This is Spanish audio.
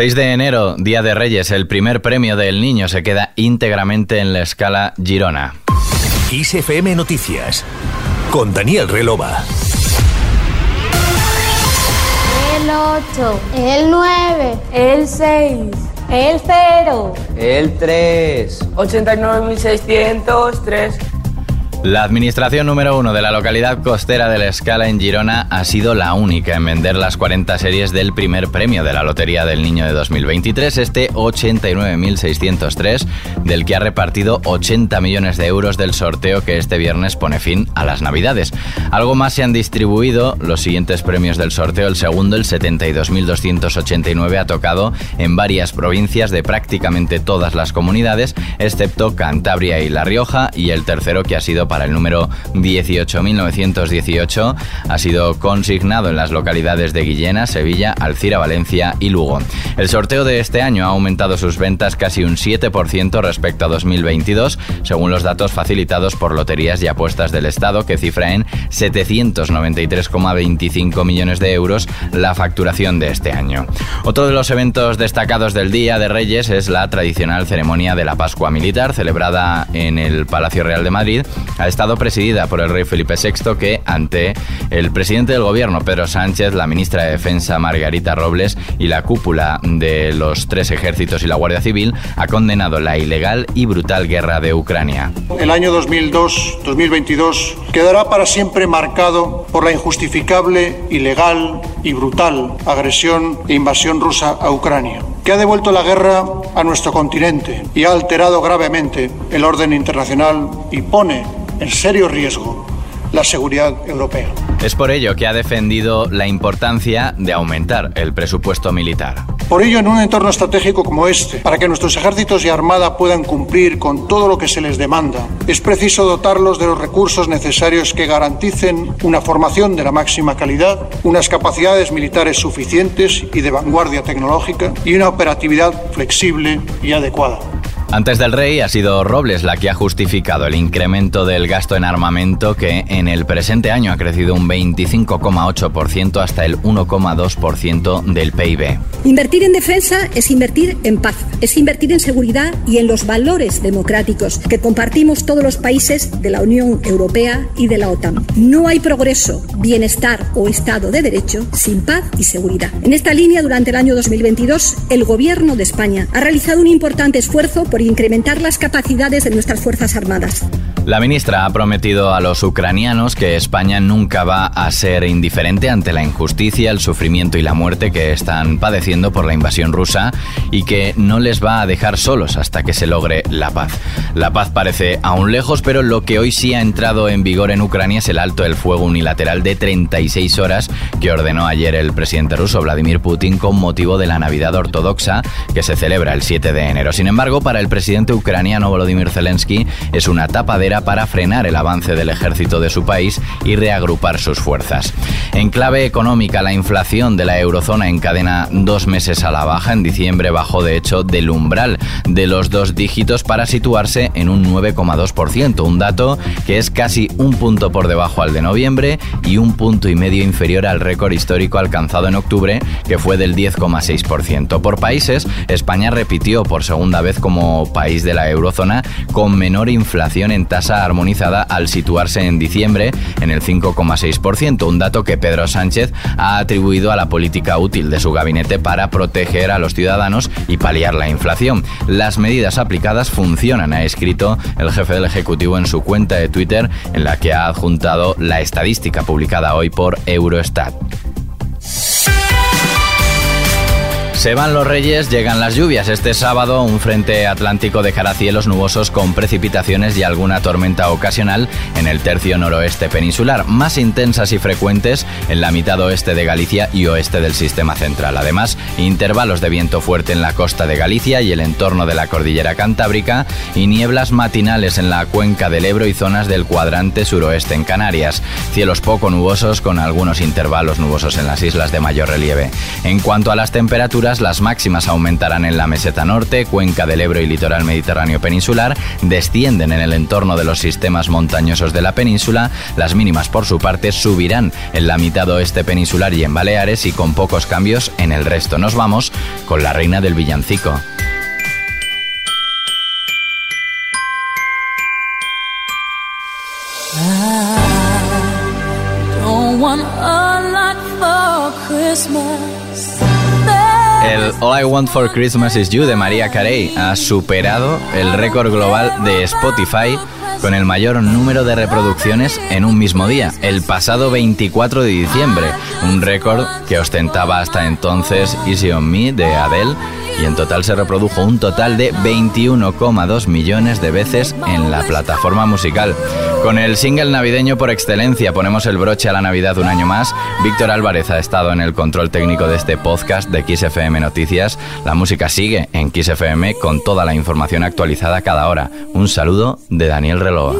6 de enero, Día de Reyes, el primer premio del niño se queda íntegramente en la escala Girona. ISFM Noticias, con Daniel Relova. El 8, el 9, el 6, el 0, el 3, 89.603. La administración número uno de la localidad costera de La Escala en Girona ha sido la única en vender las 40 series del primer premio de la Lotería del Niño de 2023, este 89.603, del que ha repartido 80 millones de euros del sorteo que este viernes pone fin a las Navidades. Algo más se han distribuido los siguientes premios del sorteo. El segundo, el 72.289, ha tocado en varias provincias de prácticamente todas las comunidades, excepto Cantabria y La Rioja, y el tercero, que ha sido para el número 18.918 ha sido consignado en las localidades de Guillena, Sevilla, Alcira, Valencia y Lugo. El sorteo de este año ha aumentado sus ventas casi un 7% respecto a 2022, según los datos facilitados por Loterías y Apuestas del Estado, que cifra en 793,25 millones de euros la facturación de este año. Otro de los eventos destacados del Día de Reyes es la tradicional ceremonia de la Pascua Militar, celebrada en el Palacio Real de Madrid ha estado presidida por el rey Felipe VI que, ante el presidente del gobierno Pedro Sánchez, la ministra de Defensa Margarita Robles y la cúpula de los tres ejércitos y la Guardia Civil, ha condenado la ilegal y brutal guerra de Ucrania. El año 2002-2022 quedará para siempre marcado por la injustificable, ilegal y brutal agresión e invasión rusa a Ucrania que ha devuelto la guerra a nuestro continente y ha alterado gravemente el orden internacional y pone en serio riesgo la seguridad europea. Es por ello que ha defendido la importancia de aumentar el presupuesto militar. Por ello, en un entorno estratégico como este, para que nuestros ejércitos y armada puedan cumplir con todo lo que se les demanda, es preciso dotarlos de los recursos necesarios que garanticen una formación de la máxima calidad, unas capacidades militares suficientes y de vanguardia tecnológica y una operatividad flexible y adecuada. Antes del rey ha sido Robles la que ha justificado el incremento del gasto en armamento que en el presente año ha crecido un 25,8% hasta el 1,2% del PIB. Invertir en defensa es invertir en paz, es invertir en seguridad y en los valores democráticos que compartimos todos los países de la Unión Europea y de la OTAN. No hay progreso, bienestar o Estado de Derecho sin paz y seguridad. En esta línea, durante el año 2022, el Gobierno de España ha realizado un importante esfuerzo por incrementar las capacidades de nuestras Fuerzas Armadas. La ministra ha prometido a los ucranianos que España nunca va a ser indiferente ante la injusticia, el sufrimiento y la muerte que están padeciendo por la invasión rusa y que no les va a dejar solos hasta que se logre la paz. La paz parece aún lejos, pero lo que hoy sí ha entrado en vigor en Ucrania es el alto el fuego unilateral de 36 horas que ordenó ayer el presidente ruso Vladimir Putin con motivo de la Navidad ortodoxa que se celebra el 7 de enero. Sin embargo, para el presidente ucraniano Volodymyr Zelensky es una para frenar el avance del ejército de su país y reagrupar sus fuerzas. En clave económica, la inflación de la eurozona encadena dos meses a la baja. En diciembre bajó de hecho del umbral de los dos dígitos para situarse en un 9,2%, un dato que es casi un punto por debajo al de noviembre y un punto y medio inferior al récord histórico alcanzado en octubre, que fue del 10,6%. Por países, España repitió por segunda vez como país de la eurozona con menor inflación en tasa armonizada al situarse en diciembre en el 5,6%, un dato que Pedro Sánchez ha atribuido a la política útil de su gabinete para proteger a los ciudadanos y paliar la inflación. Las medidas aplicadas funcionan, ha escrito el jefe del Ejecutivo en su cuenta de Twitter, en la que ha adjuntado la estadística publicada hoy por Eurostat. Se van los reyes, llegan las lluvias. Este sábado un frente atlántico dejará cielos nubosos con precipitaciones y alguna tormenta ocasional en el tercio noroeste peninsular, más intensas y frecuentes en la mitad oeste de Galicia y oeste del sistema central. Además, intervalos de viento fuerte en la costa de Galicia y el entorno de la cordillera cantábrica y nieblas matinales en la cuenca del Ebro y zonas del cuadrante suroeste en Canarias. Cielos poco nubosos con algunos intervalos nubosos en las islas de mayor relieve. En cuanto a las temperaturas, las máximas aumentarán en la meseta norte, cuenca del Ebro y litoral mediterráneo peninsular, descienden en el entorno de los sistemas montañosos de la península, las mínimas por su parte subirán en la mitad oeste peninsular y en Baleares y con pocos cambios en el resto. Nos vamos con la reina del villancico. All I Want for Christmas is You de María Carey ha superado el récord global de Spotify con el mayor número de reproducciones en un mismo día, el pasado 24 de diciembre, un récord que ostentaba hasta entonces Easy on Me de Adele y en total se reprodujo un total de 21,2 millones de veces en la plataforma musical. Con el single navideño por excelencia ponemos el broche a la Navidad un año más. Víctor Álvarez ha estado en el control técnico de este podcast de XFM Noticias. La música sigue en XFM con toda la información actualizada cada hora. Un saludo de Daniel Relova.